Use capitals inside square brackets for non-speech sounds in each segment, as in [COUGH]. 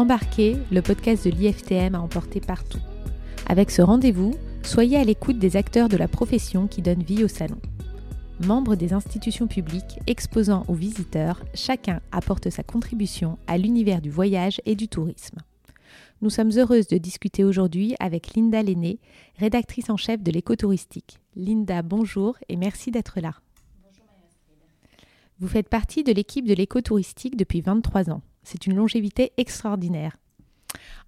Embarquez, le podcast de l'IFTM à emporter partout. Avec ce rendez-vous, soyez à l'écoute des acteurs de la profession qui donnent vie au salon. Membres des institutions publiques, exposants ou visiteurs, chacun apporte sa contribution à l'univers du voyage et du tourisme. Nous sommes heureuses de discuter aujourd'hui avec Linda Lenné, rédactrice en chef de l'écotouristique. Linda, bonjour et merci d'être là. Bonjour Vous faites partie de l'équipe de l'écotouristique depuis 23 ans. C'est une longévité extraordinaire.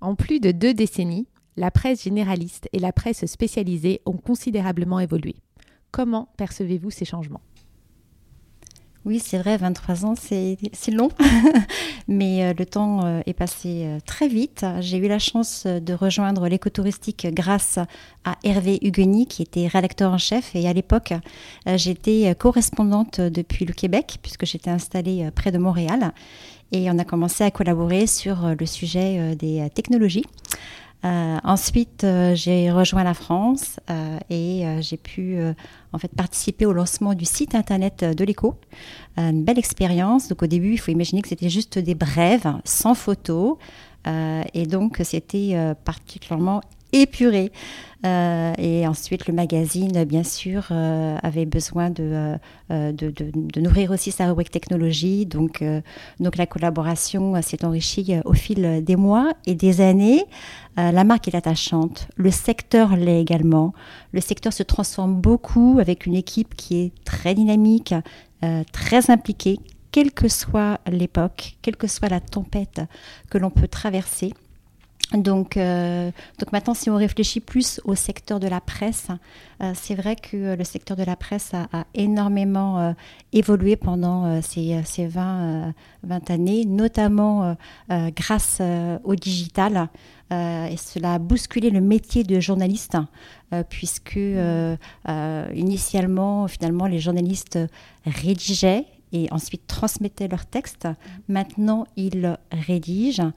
En plus de deux décennies, la presse généraliste et la presse spécialisée ont considérablement évolué. Comment percevez-vous ces changements? Oui, c'est vrai, 23 ans, c'est long, [LAUGHS] mais euh, le temps euh, est passé euh, très vite. J'ai eu la chance de rejoindre l'écotouristique grâce à Hervé Hugueny, qui était rédacteur en chef. Et à l'époque, j'étais correspondante depuis le Québec, puisque j'étais installée près de Montréal. Et on a commencé à collaborer sur le sujet des technologies. Euh, ensuite, euh, j'ai rejoint la France euh, et j'ai pu en fait participer au lancement du site internet de l'écho. une belle expérience. Donc au début, il faut imaginer que c'était juste des brèves sans photos. et donc c'était particulièrement épuré. Euh, et ensuite, le magazine, bien sûr, euh, avait besoin euh, de, de, de, nourrir aussi sa rubrique technologie. Donc, donc la collaboration s'est enrichie au fil des mois et des années. la marque est attachante. Le secteur l'est également. Le secteur se transforme beaucoup avec une équipe qui est très dynamique, très impliquée, quelle que soit l'époque, quelle que soit la tempête que l'on peut traverser. Donc, euh, donc maintenant, si on réfléchit plus au secteur de la presse, euh, c'est vrai que le secteur de la presse a, énormément euh, évolué pendant ces, ces 20, 20, années, notamment grâce au digital. et cela a bousculé le métier de journaliste, puisque initialement, finalement, les journalistes rédigeaient et ensuite transmettaient leurs textes. Maintenant, ils rédigent.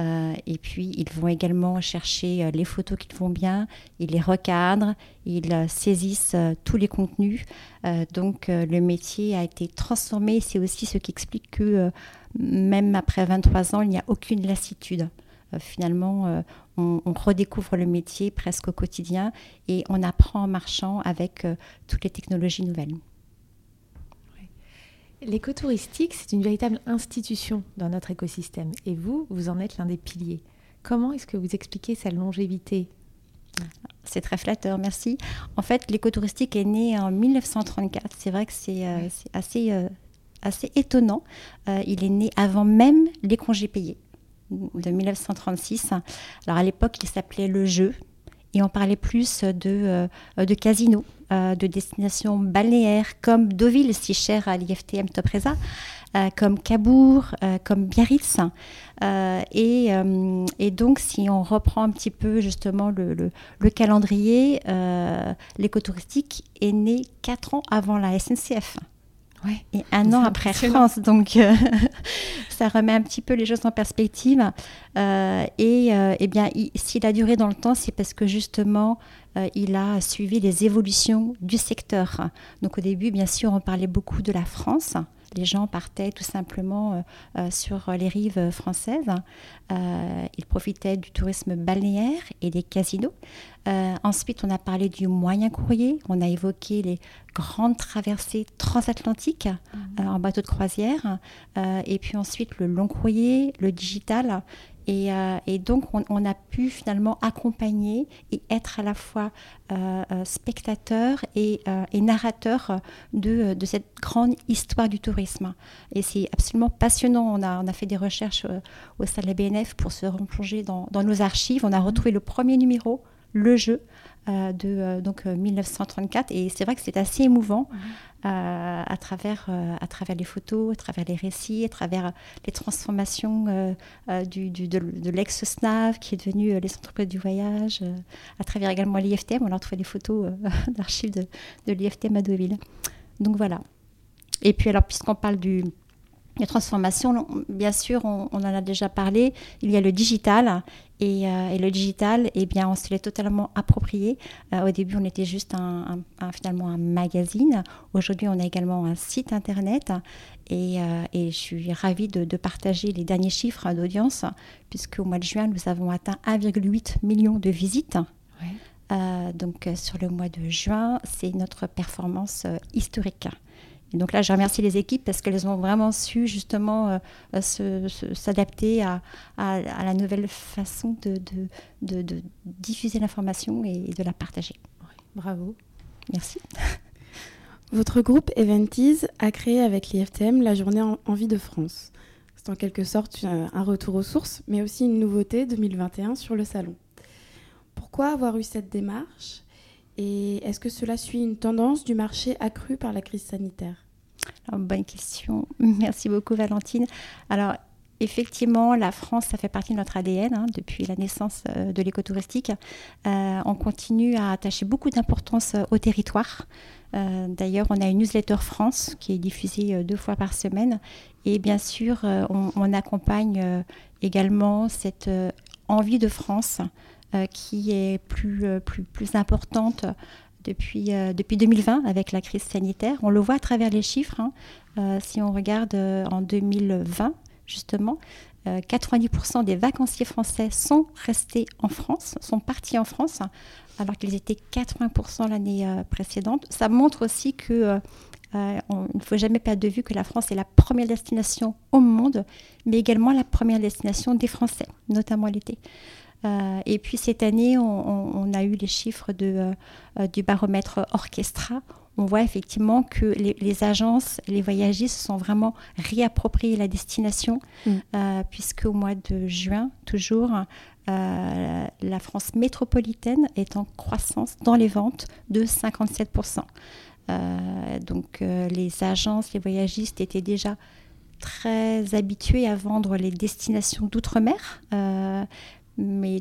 Euh, et puis, ils vont également chercher euh, les photos qui vont bien, ils les recadrent, ils euh, saisissent tous les contenus. donc, le métier a été transformé. C'est aussi ce qui explique que même après 23 ans, il n'y a aucune lassitude. finalement, on, on, redécouvre le métier presque au quotidien et on apprend en marchant avec toutes les technologies nouvelles. L'écotouristique, c'est une véritable institution dans notre écosystème et vous, vous en êtes l'un des piliers. Comment est-ce que vous expliquez sa longévité? C'est très flatteur, merci. En fait, l'écotouristique est né en 1934. C'est vrai que c'est euh, assez, euh, assez étonnant. Euh, il est né avant même les congés payés de 1936. Alors à l'époque, il s'appelait le jeu et on parlait plus de, de casino. Euh, de destinations balnéaires comme Deauville, si cher à l'IFTM Topresa, euh, comme Cabourg, euh, comme Biarritz. Et, donc, si on reprend un petit peu justement le, le, calendrier, l'écotouristique est né quatre ans avant la SNCF. Ouais. Et un an après France, donc [LAUGHS] ça remet un petit peu les choses en perspective. et eh bien, s'il a duré dans le temps, c'est parce que justement, euh, il a suivi les évolutions du secteur. Donc au début, bien sûr, on parlait beaucoup de la France. Les gens partaient tout simplement euh, euh, sur les rives françaises. ils profitaient du tourisme balnéaire et des casinos. ensuite, on a parlé du moyen courrier. On a évoqué les grandes traversées transatlantiques mmh. en bateau de croisière. et puis ensuite, le long courrier, le digital. Euh, et, donc, on, a pu finalement accompagner et être à la fois euh, euh, spectateur et, narrateur de, cette grande histoire du tourisme. Et c'est absolument passionnant. On a, on a fait des recherches au sein de la BNF pour se replonger dans, dans nos archives. On a retrouvé le premier numéro, le jeu, de donc 1934 euh, et c'est vrai que c'est assez émouvant à travers à travers les photos, à travers les récits, à travers les transformations du, de, l'ex-SNAV qui est devenu les entreprises du voyage, à travers également l'IFTM. On a retrouvé des photos [LAUGHS] d'archives de, de l'IFTM à Deauville. Donc voilà. Et puis alors puisqu'on parle du les transformations, bien sûr, on, en a déjà parlé. Il y a le digital. Et, euh, le digital, eh bien, on se l'est totalement approprié. Euh, au début, on était juste un, finalement un magazine. Aujourd'hui, on a également un site internet. Et, euh, je suis ravie de, partager les derniers chiffres d'audience, puisqu'au mois de juin, nous avons atteint 1,8 million de visites. donc, sur le mois de juin, c'est notre performance historique donc là, je remercie les équipes parce qu'elles ont vraiment su justement euh, s'adapter à, la nouvelle façon de, de, diffuser l'information et de la partager. bravo. Merci. [LAUGHS] Votre groupe Eventis a créé avec l'IFTM la journée Envie de France. C'est en quelque sorte un retour aux sources, mais aussi une nouveauté 2021 sur le salon. Pourquoi avoir eu cette démarche? Et est-ce que cela suit une tendance du marché accrue par la crise sanitaire? Bonne question. [LAUGHS] Merci beaucoup Valentine. Alors effectivement, la France, ça fait partie de notre ADN hein, depuis la naissance euh, de l'écotouristique. Euh, on continue à attacher beaucoup d'importance euh, au territoire. D'ailleurs, on a une newsletter France qui est diffusée deux fois par semaine. Et bien sûr, on, accompagne également cette envie de France qui est plus, euh, plus, plus importante depuis, euh, depuis 2020 avec la crise sanitaire. On le voit à travers les chiffres. Hein. si on regarde en 2020, justement, 90% des vacanciers français sont restés en France, sont partis en France, alors qu'ils étaient 80% l'année précédente. Ça montre aussi que il ne faut jamais perdre de vue que la France est la première destination au monde, mais également la première destination des Français, notamment l'été. Euh, et puis cette année, on, a eu les chiffres de, euh, du baromètre Orchestra. On voit effectivement que les, agences, les voyagistes sont vraiment réappropriés la destination, mm. euh, puisque au mois de juin, toujours, la France métropolitaine est en croissance dans les ventes de 57%. donc les agences, les voyagistes étaient déjà très habitués à vendre les destinations d'outre-mer mais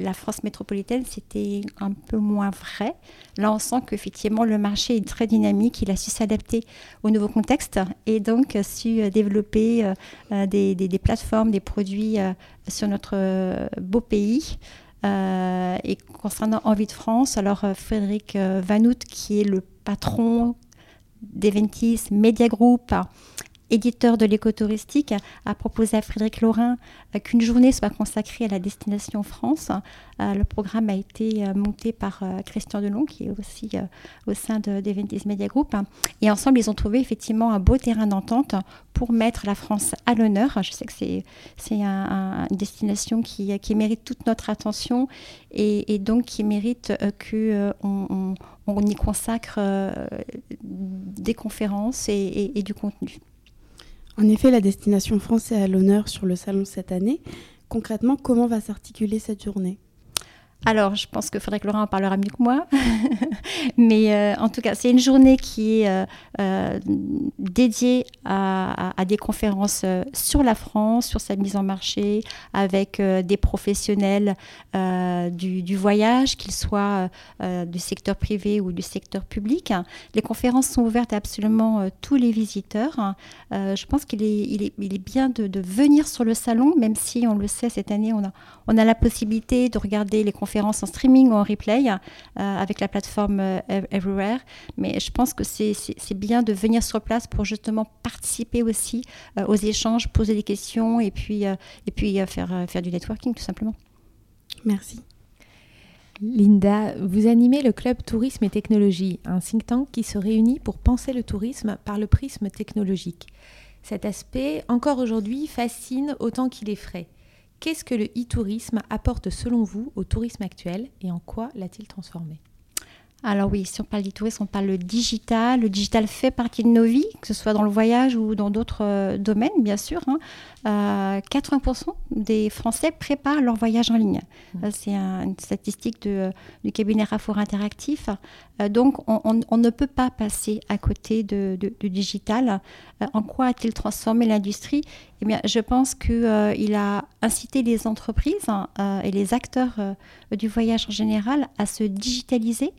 la France métropolitaine, c'était un peu moins vrai. Là, on sent qu'effectivement, le marché est très dynamique, il a su s'adapter au nouveau contexte et donc su euh, développer euh, euh, des, plateformes, des produits sur notre beau pays. et concernant Envie de France, alors Frédéric Vanout, qui est le patron d'Eventis Media Group, éditeur de l'écotouristique, a proposé à Frédéric Laurin euh, qu'une journée soit consacrée à la destination France. Euh, le programme a été euh, monté par Christian Delon, qui est aussi au sein d'Eventis Media Group. Et ensemble, ils ont trouvé effectivement un beau terrain d'entente pour mettre la France à l'honneur. Je sais que c'est une destination qui, qui, mérite toute notre attention et, donc qui mérite qu'on on, y consacre des conférences et du contenu. En effet, la destination France est à l'honneur sur le salon cette année. Concrètement, comment va s'articuler cette journée? Alors, je pense que Laurent en parlera mieux que moi. [LAUGHS] Mais euh, en tout cas, c'est une journée qui est euh, euh, dédiée à, des conférences sur la France, sur sa mise en marché, avec des professionnels du, voyage, qu'ils soient du secteur privé ou du secteur public. Les conférences sont ouvertes à absolument tous les visiteurs. je pense qu'il est, bien de, venir sur le salon, même si on le sait, cette année, on a la possibilité de regarder les conférences en streaming ou en replay euh, avec la plateforme euh, Everywhere. Mais je pense que c'est bien de venir sur place pour justement participer aussi euh, aux échanges, poser des questions et puis, faire, faire du networking tout simplement. Merci. Linda, vous animez le club Tourisme et Technologie, un think tank qui se réunit pour penser le tourisme par le prisme technologique. Cet aspect, encore aujourd'hui, fascine autant qu'il effraie. Qu'est-ce que le e-tourisme apporte selon vous au tourisme actuel et en quoi l'a-t-il transformé? Alors oui, si on parle d'e-tourisme, on parle le digital. Le digital fait partie de nos vies, que ce soit dans le voyage ou dans d'autres euh, domaines, bien sûr. 80% hein. euh, des Français préparent leur voyage en ligne. Mmh. C'est une statistique du cabinet Rafour Interactif. donc, on, ne peut pas passer à côté de, du digital. en quoi a-t-il transformé l'industrie? Eh bien, je pense qu'il a incité les entreprises et les acteurs du voyage en général à se digitaliser.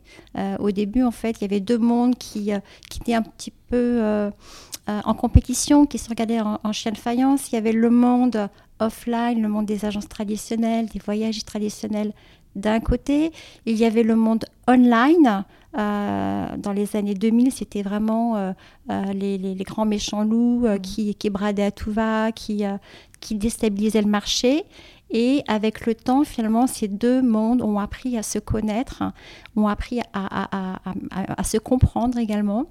au début, en fait, il y avait deux mondes qui, qui étaient un petit peu euh, en compétition qui se regardaient en, en chien de faïence. Il y avait le monde offline, le monde des agences traditionnelles, des voyages traditionnels d'un côté. Il y avait le monde online. Euh, dans les années 2000, c'était vraiment euh, les, grands méchants loups mmh. qui, qui, bradaient à tout va, qui, qui déstabilisaient le marché. Et avec le temps, finalement, ces deux mondes ont appris à se connaître, ont appris à, se comprendre également.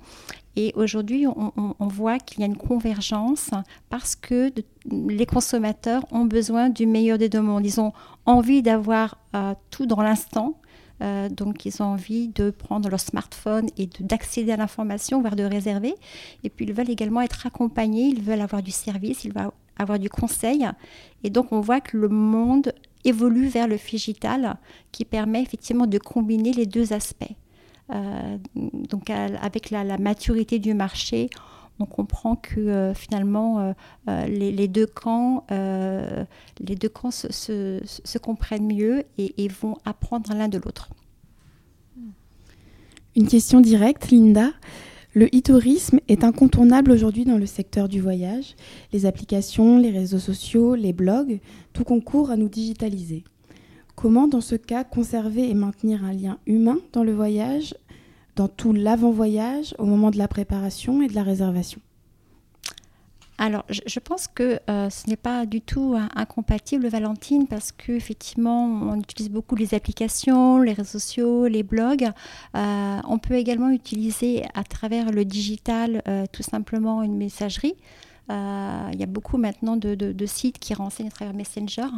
Et aujourd'hui, on, voit qu'il y a une convergence parce que les consommateurs ont besoin du meilleur des deux mondes. Ils ont envie d'avoir euh, tout dans l'instant. Euh, donc, ils ont envie de prendre leur smartphone et d'accéder à l'information, voire de réserver. Et puis, ils veulent également être accompagnés, ils veulent avoir du service, avoir du conseil. Et donc, on voit que le monde évolue vers le digital qui permet effectivement de combiner les deux aspects. Euh, donc avec la, maturité du marché, on comprend que euh, finalement euh, les, deux camps, les deux camps se, comprennent mieux et, vont apprendre l'un de l'autre. Une question directe, Linda. Le e-tourisme est incontournable aujourd'hui dans le secteur du voyage. Les applications, les réseaux sociaux, les blogs, tout concourt à nous digitaliser. Comment, dans ce cas, conserver et maintenir un lien humain dans le voyage, dans tout l'avant-voyage, au moment de la préparation et de la réservation? Alors, je, pense que euh, ce n'est pas du tout incompatible, Valentine, parce qu'effectivement, on utilise beaucoup les applications, les réseaux sociaux, les blogs. Euh, on peut également utiliser à travers le digital euh, tout simplement une messagerie. Il y a beaucoup maintenant de, sites qui renseignent à travers Messenger.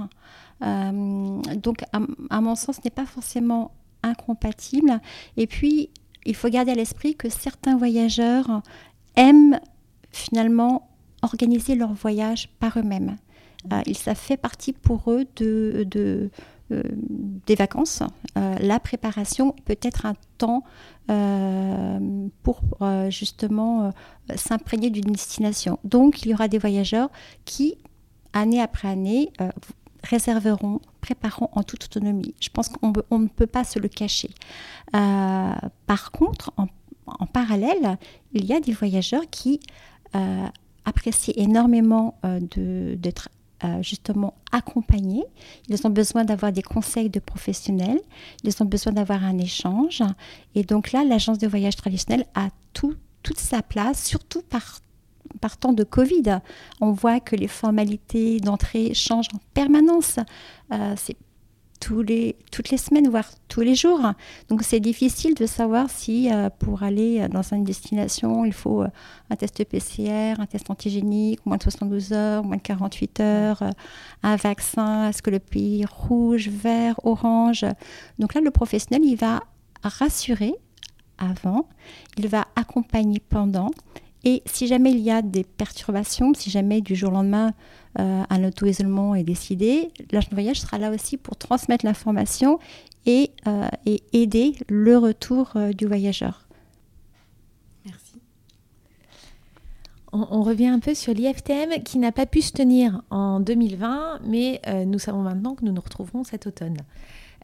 donc, à, mon sens, ce n'est pas forcément incompatible. Et puis, il faut garder à l'esprit que certains voyageurs aiment finalement organiser leur voyage par eux-mêmes. Euh, ça fait partie pour eux de, euh, des vacances. Euh, la préparation peut être un temps pour justement s'imprégner d'une destination. Donc il y aura des voyageurs qui, année après année, réserveront, prépareront en toute autonomie. Je pense qu'on ne peut pas se le cacher. Euh, par contre, en, parallèle, il y a des voyageurs qui euh, apprécient énormément euh, d'être justement accompagnés. Ils ont besoin d'avoir des conseils de professionnels, ils ont besoin d'avoir un échange. Et donc là, l'agence de voyage traditionnelle a tout, toute sa place, surtout par par temps de Covid. On voit que les formalités d'entrée changent en permanence. Euh, toutes les semaines, voire tous les jours. Donc c'est difficile de savoir si euh, pour aller dans une destination, il faut euh, un test PCR, un test antigénique, moins de 72 heures, moins de 48 heures, un vaccin, est-ce que le pays rouge, vert, orange? Donc là, le professionnel, il va rassurer avant, il va accompagner pendant et si jamais il y a des perturbations, si jamais du jour au lendemain euh, un auto-isolement est décidé, l'agent de voyage sera là aussi pour transmettre l'information et, euh, aider le retour euh, du voyageur. Merci. On, revient un peu sur l'IFTM qui n'a pas pu se tenir en 2020, mais nous savons maintenant que nous nous retrouverons cet automne.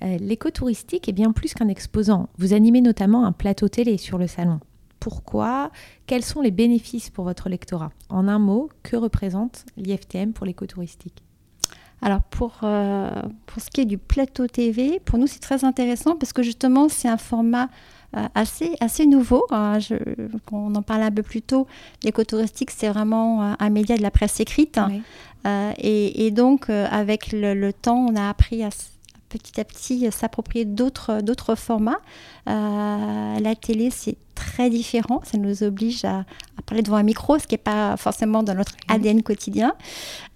L'écotouristique est bien plus qu'un exposant. Vous animez notamment un plateau télé sur le salon pourquoi, quels sont les bénéfices pour votre lectorat? En un mot, que représente l'IFTM pour l'écotouristique alors pour, euh, pour ce qui est du plateau TV, pour nous c'est très intéressant parce que justement c'est un format euh, assez, assez nouveau. Hein. on en parlait un peu plus tôt. L'écotouristique c'est vraiment un média de la presse écrite. Euh, et, donc avec le, temps on a appris à petit à petit s'approprier d'autres, d'autres formats. la télé c'est très différent. Ça nous oblige à, parler devant un micro, ce qui n'est pas forcément dans notre ADN quotidien.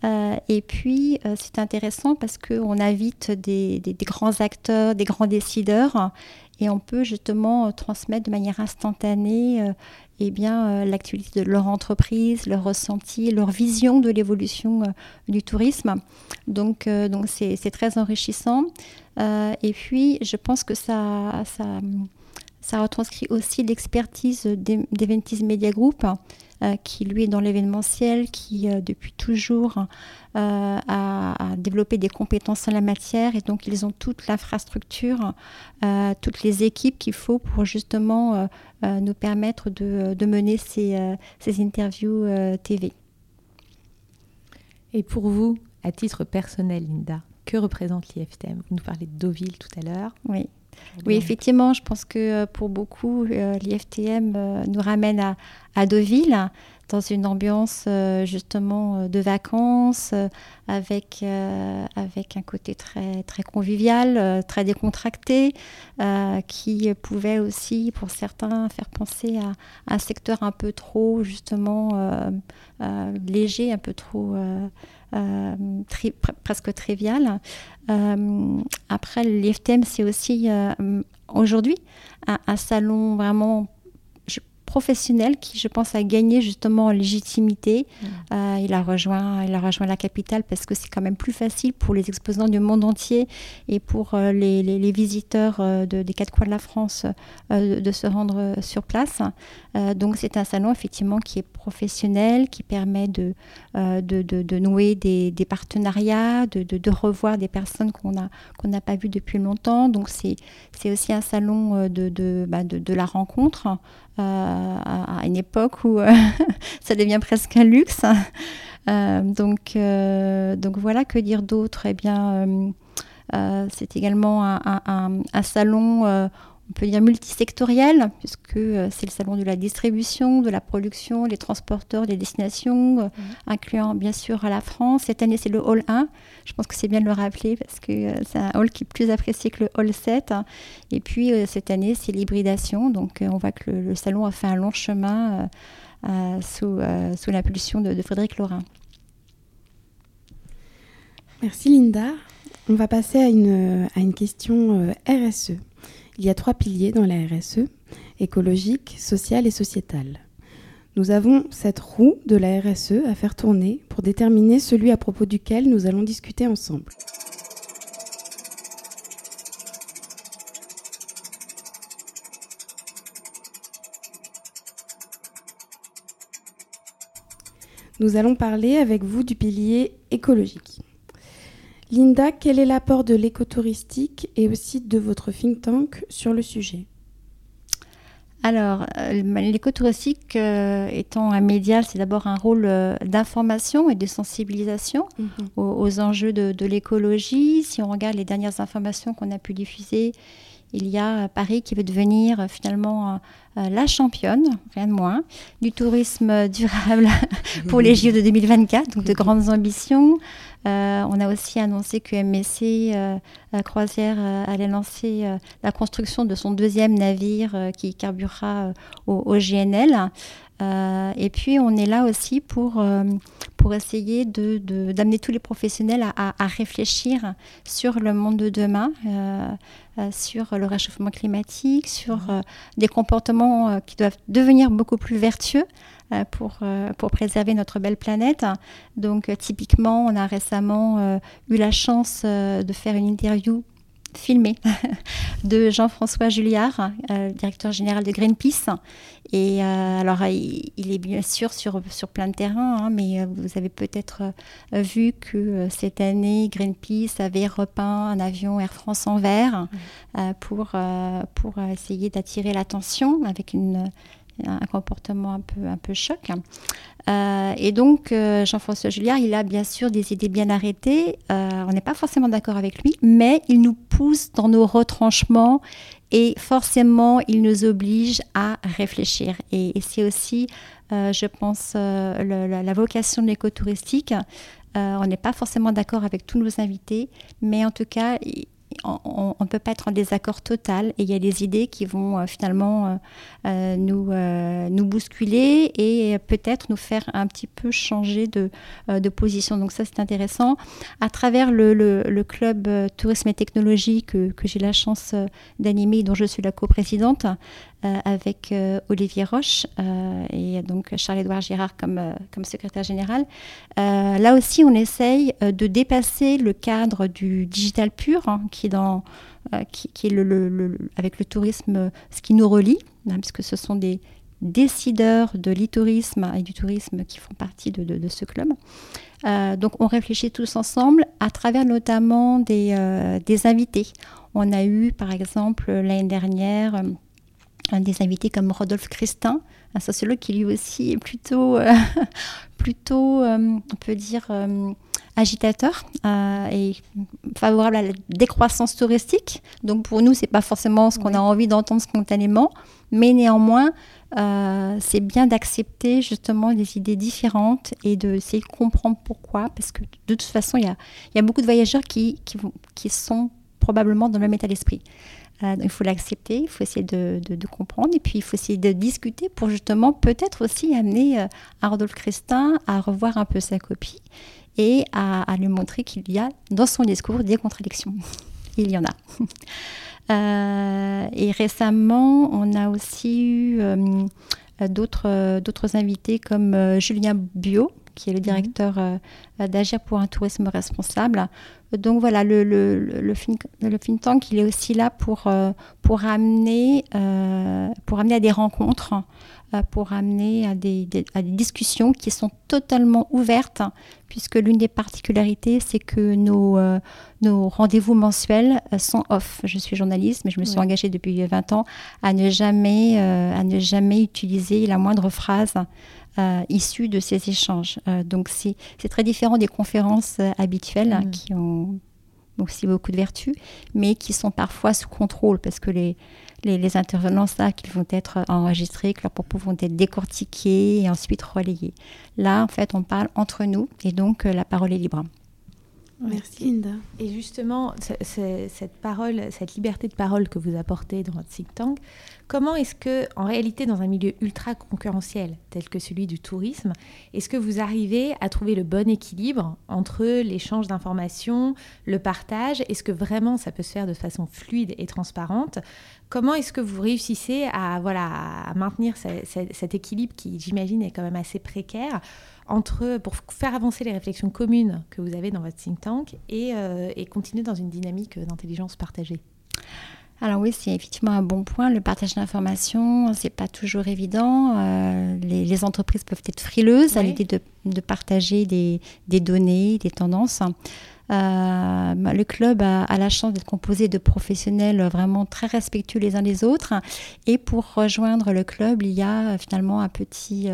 et puis, c'est intéressant parce qu'on invite des, des, grands acteurs, des grands décideurs, et on peut justement transmettre de manière instantanée eh bien, euh, l'actualité de leur entreprise, leur ressenti, leur vision de l'évolution euh, du tourisme. Donc, euh, donc c'est, très enrichissant. et puis, je pense que ça, ça, ça retranscrit aussi l'expertise d'Eventis Media Group euh, qui lui est dans l'événementiel, qui euh, depuis toujours euh, a, développé des compétences en la matière et donc ils ont toute l'infrastructure, toutes les équipes qu'il faut pour justement nous permettre de, mener ces, ces interviews TV. Et pour vous, à titre personnel, Linda, que représente l'IFTM? Vous nous parlez de Deauville tout à l'heure. Oui. Oui, effectivement, je pense que euh, pour beaucoup, euh, l'IFTM euh, nous ramène à, à, Deauville, dans une ambiance justement de vacances, avec, avec un côté très, très convivial, très décontracté, qui pouvait aussi, pour certains, faire penser à, un secteur un peu trop, justement, léger, un peu trop euh, presque trivial. Euh, après, l'IFTM, c'est aussi euh, aujourd'hui un, salon vraiment professionnel qui, je pense, a gagné justement en légitimité. Mmh. Euh, il, a rejoint, il a rejoint la capitale parce que c'est quand même plus facile pour les exposants du monde entier et pour euh, les, les, visiteurs euh, de, des quatre coins de la France de, se rendre sur place. donc c'est un salon effectivement qui est professionnel, qui permet de, de, de, nouer des, des partenariats, de, revoir des personnes qu'on n'a qu'on n'a pas vues depuis longtemps. Donc c'est aussi un salon de, bah, de, la rencontre à, une époque où euh, [LAUGHS] ça devient presque un luxe. Euh, donc, euh, voilà, que dire d'autre? Eh bien, c'est également un salon on peut dire multisectoriel, puisque euh, c'est le salon de la distribution, de la production, les transporteurs, les destinations, euh, mhm. incluant bien sûr la France. Cette année, c'est le hall 1. Je pense que c'est bien de le rappeler parce que euh, c'est un hall qui est plus apprécié que le hall 7. Et puis, cette année, c'est l'hybridation. Donc, on voit que le, salon a fait un long chemin sous, sous l'impulsion de, de Frédéric Laurin. Merci Linda. On va passer à une, à une question RSE. Il y a trois piliers dans la RSE, écologique, social et sociétal. Nous avons cette roue de la RSE à faire tourner pour déterminer celui à propos duquel nous allons discuter ensemble. Nous allons parler avec vous du pilier écologique. Linda, quel est l'apport de l'écotouristique et aussi de votre think tank sur le sujet? Alors, euh, l'écotouristique euh, étant un média, c'est d'abord un rôle euh, d'information et de sensibilisation mhm. aux, enjeux de, de l'écologie. Si on regarde les dernières informations qu'on a pu diffuser, il y a Paris qui veut devenir finalement la championne, rien de moins, du tourisme [LAUGHS] durable [LAUGHS] pour les JO de 2024, donc de [LAUGHS] grandes ambitions. Euh, on a aussi annoncé que MSC euh, Croisière euh, allait lancer la construction de son deuxième navire qui carburera au, GNL. Et puis on est là aussi pour, pour essayer d'amener tous les professionnels à, réfléchir sur le monde de demain, sur le réchauffement climatique, sur des comportements qui doivent devenir beaucoup plus vertueux euh, pour, euh, pour préserver notre belle planète. Donc euh, typiquement, on a récemment eu la chance de faire une interview filmée [LAUGHS] de Jean-François Julliard, directeur général de Greenpeace. Et alors, il, est bien sûr sur, sur plein de terrains, hein, mais vous avez peut-être vu que cette année, Greenpeace avait repeint un avion Air France en vert mmh. pour, pour essayer d'attirer l'attention avec une un comportement un peu, un peu choc. Euh, et donc, euh, Jean-François Julliard, il a bien sûr des idées bien arrêtées. Euh, on n'est pas forcément d'accord avec lui, mais il nous pousse dans nos retranchements et forcément, il nous oblige à réfléchir. Et, c'est aussi, je pense, la, vocation de l'écotouristique. on n'est pas forcément d'accord avec tous nos invités, mais en tout cas, on ne peut pas être en désaccord total et il y a des idées qui vont finalement nous, nous bousculer et peut-être nous faire un petit peu changer de, de position. Donc ça, c'est intéressant. À travers le, le, club tourisme et technologie que, que j'ai la chance d'animer, dont je suis la coprésidente, euh, avec euh, Olivier Roche euh, et donc Charles-Édouard Girard comme, comme secrétaire général. là aussi, on essaye de dépasser le cadre du digital pur, hein, qui est, avec le tourisme, ce qui nous relie, hein, puisque ce sont des décideurs de l'e-tourisme et du tourisme qui font partie de, ce club. donc on réfléchit tous ensemble à travers notamment des, invités. On a eu par exemple l'année dernière des invités comme Rodolphe Christin, un sociologue qui lui aussi est plutôt, euh, [LAUGHS] plutôt euh, on peut dire, euh, agitateur et favorable à la décroissance touristique. Donc pour nous, c'est pas forcément ce qu'on a envie d'entendre spontanément, mais néanmoins, c'est bien d'accepter justement des idées différentes et d'essayer de comprendre pourquoi, parce que de toute façon, il y a, y a, beaucoup de voyageurs qui, qui, qui sont probablement dans le même état d'esprit. Euh, il faut l'accepter, il faut essayer de, comprendre et puis il faut essayer de discuter pour justement peut-être aussi amener euh, Rodolphe Christin à revoir un peu sa copie et à, lui montrer qu'il y a dans son discours des contradictions. [LAUGHS] il y en a. [LAUGHS] Euh, et récemment, on a aussi eu d'autres invités comme Julien Bio, qui est le mhm. directeur d'Agir pour un tourisme responsable, donc voilà, le, le, le, think, le, think, tank, il est aussi là pour, euh, pour, amener, euh, pour amener à des rencontres, euh, pour amener à des, à des, discussions qui sont totalement ouvertes, puisque l'une des particularités, c'est que nos, nos rendez-vous mensuels sont off. Je suis journaliste, mais je me suis engagée depuis 20 ans à ne jamais, à ne jamais utiliser la moindre phrase euh, issus de ces échanges. Euh, donc c'est très différent des conférences euh, habituelles mm. qui ont aussi beaucoup de vertus, mais qui sont parfois sous contrôle parce que les, les, intervenants savent qu'ils vont être enregistrés, que leurs propos vont être décortiqués et ensuite relayés. Là, en fait, on parle entre nous et donc la parole est libre. Merci Linda. Et justement, cette parole, cette liberté de parole que vous apportez dans votre think tank, comment est-ce que, en réalité, dans un milieu ultra concurrentiel tel que celui du tourisme, est-ce que vous arrivez à trouver le bon équilibre entre l'échange d'informations, le partage? Est-ce que vraiment ça peut se faire de façon fluide et transparente? Comment est-ce que vous réussissez à, voilà, à maintenir cet équilibre qui, j'imagine, est quand même assez précaire entre, pour faire avancer les réflexions communes que vous avez dans votre think tank et, euh, et continuer dans une dynamique d'intelligence partagée? Alors oui, c'est effectivement un bon point. Le partage d'informations, c'est pas toujours évident. Euh, les, entreprises peuvent être frileuses à l'idée de, de, partager des, des, données, des tendances. Euh, le club a, la chance d'être composé de professionnels vraiment très respectueux les uns des autres. Et pour rejoindre le club, il y a finalement un petit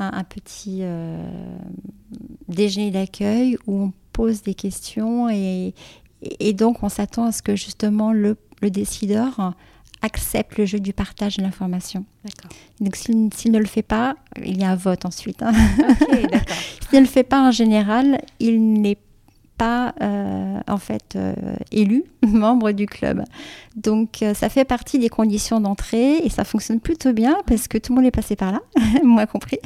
un, petit euh, déjeuner d'accueil où on pose des questions et, et donc on s'attend à ce que justement le, le, décideur accepte le jeu du partage de l'information. Donc s'il ne le fait pas, il y a un vote ensuite. Hein. [LAUGHS] s'il ne le fait pas en général, il n'est pas euh, en fait euh, élu [LAUGHS] membre du club. Donc euh, ça fait partie des conditions d'entrée et ça fonctionne plutôt bien parce que tout le monde est passé par là, [LAUGHS] moi compris.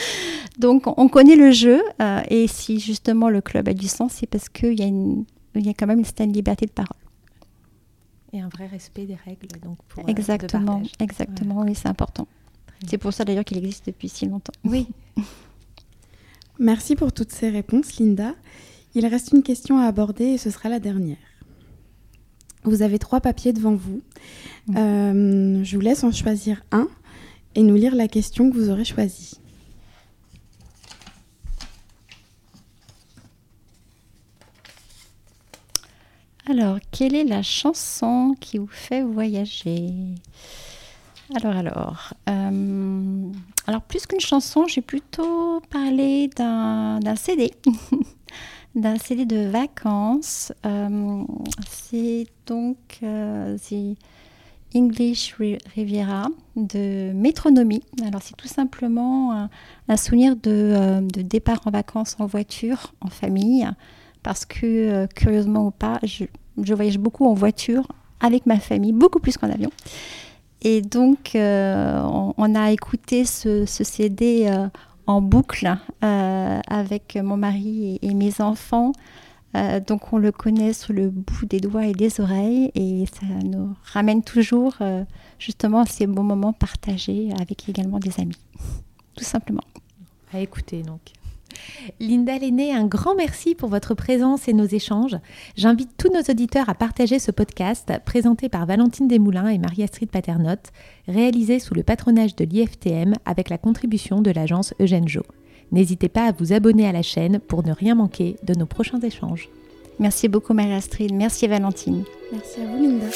[LAUGHS] Donc on connaît le jeu et si justement le club a du sens, c'est parce qu'il y, a une, il y a quand même une certaine liberté de parole. Et un vrai respect des règles. Donc pour, exactement, exactement, oui, c'est important. C'est pour ça d'ailleurs qu'il existe depuis si longtemps. Oui. Merci pour toutes ces réponses, Linda. Il reste une question à aborder et ce sera la dernière. Vous avez trois papiers devant vous. Euh, je vous laisse en choisir un et nous lire la question que vous aurez choisie. Alors, quelle est la chanson qui vous fait voyager? Alors, alors. Euh, alors, plus qu'une chanson, j'ai plutôt parlé d'un CD. [LAUGHS] d'un CD de vacances. Euh, c'est donc euh, English Riviera de Métronomie. Alors c'est tout simplement un, souvenir de, de, départ en vacances en voiture, en famille, parce que curieusement ou pas, je voyage beaucoup en voiture avec ma famille, beaucoup plus qu'en avion. Et donc, on, a écouté ce, CD en boucle avec mon mari et mes enfants. Euh, donc on le connaît sur le bout des doigts et des oreilles et ça nous ramène toujours euh, justement à ces bons moments partagés avec également des amis, [LAUGHS] tout simplement. À écouter donc. Linda Lenné, un grand merci pour votre présence et nos échanges. J'invite tous nos auditeurs à partager ce podcast présenté par Valentine Desmoulins et Marie-Astrid Paternotte, réalisé sous le patronage de l'IFTM avec la contribution de l'agence Eugène Jo. N'hésitez pas à vous abonner à la chaîne pour ne rien manquer de nos prochains échanges. Merci beaucoup Marie-Astrid, merci Valentine. Merci à vous Linda.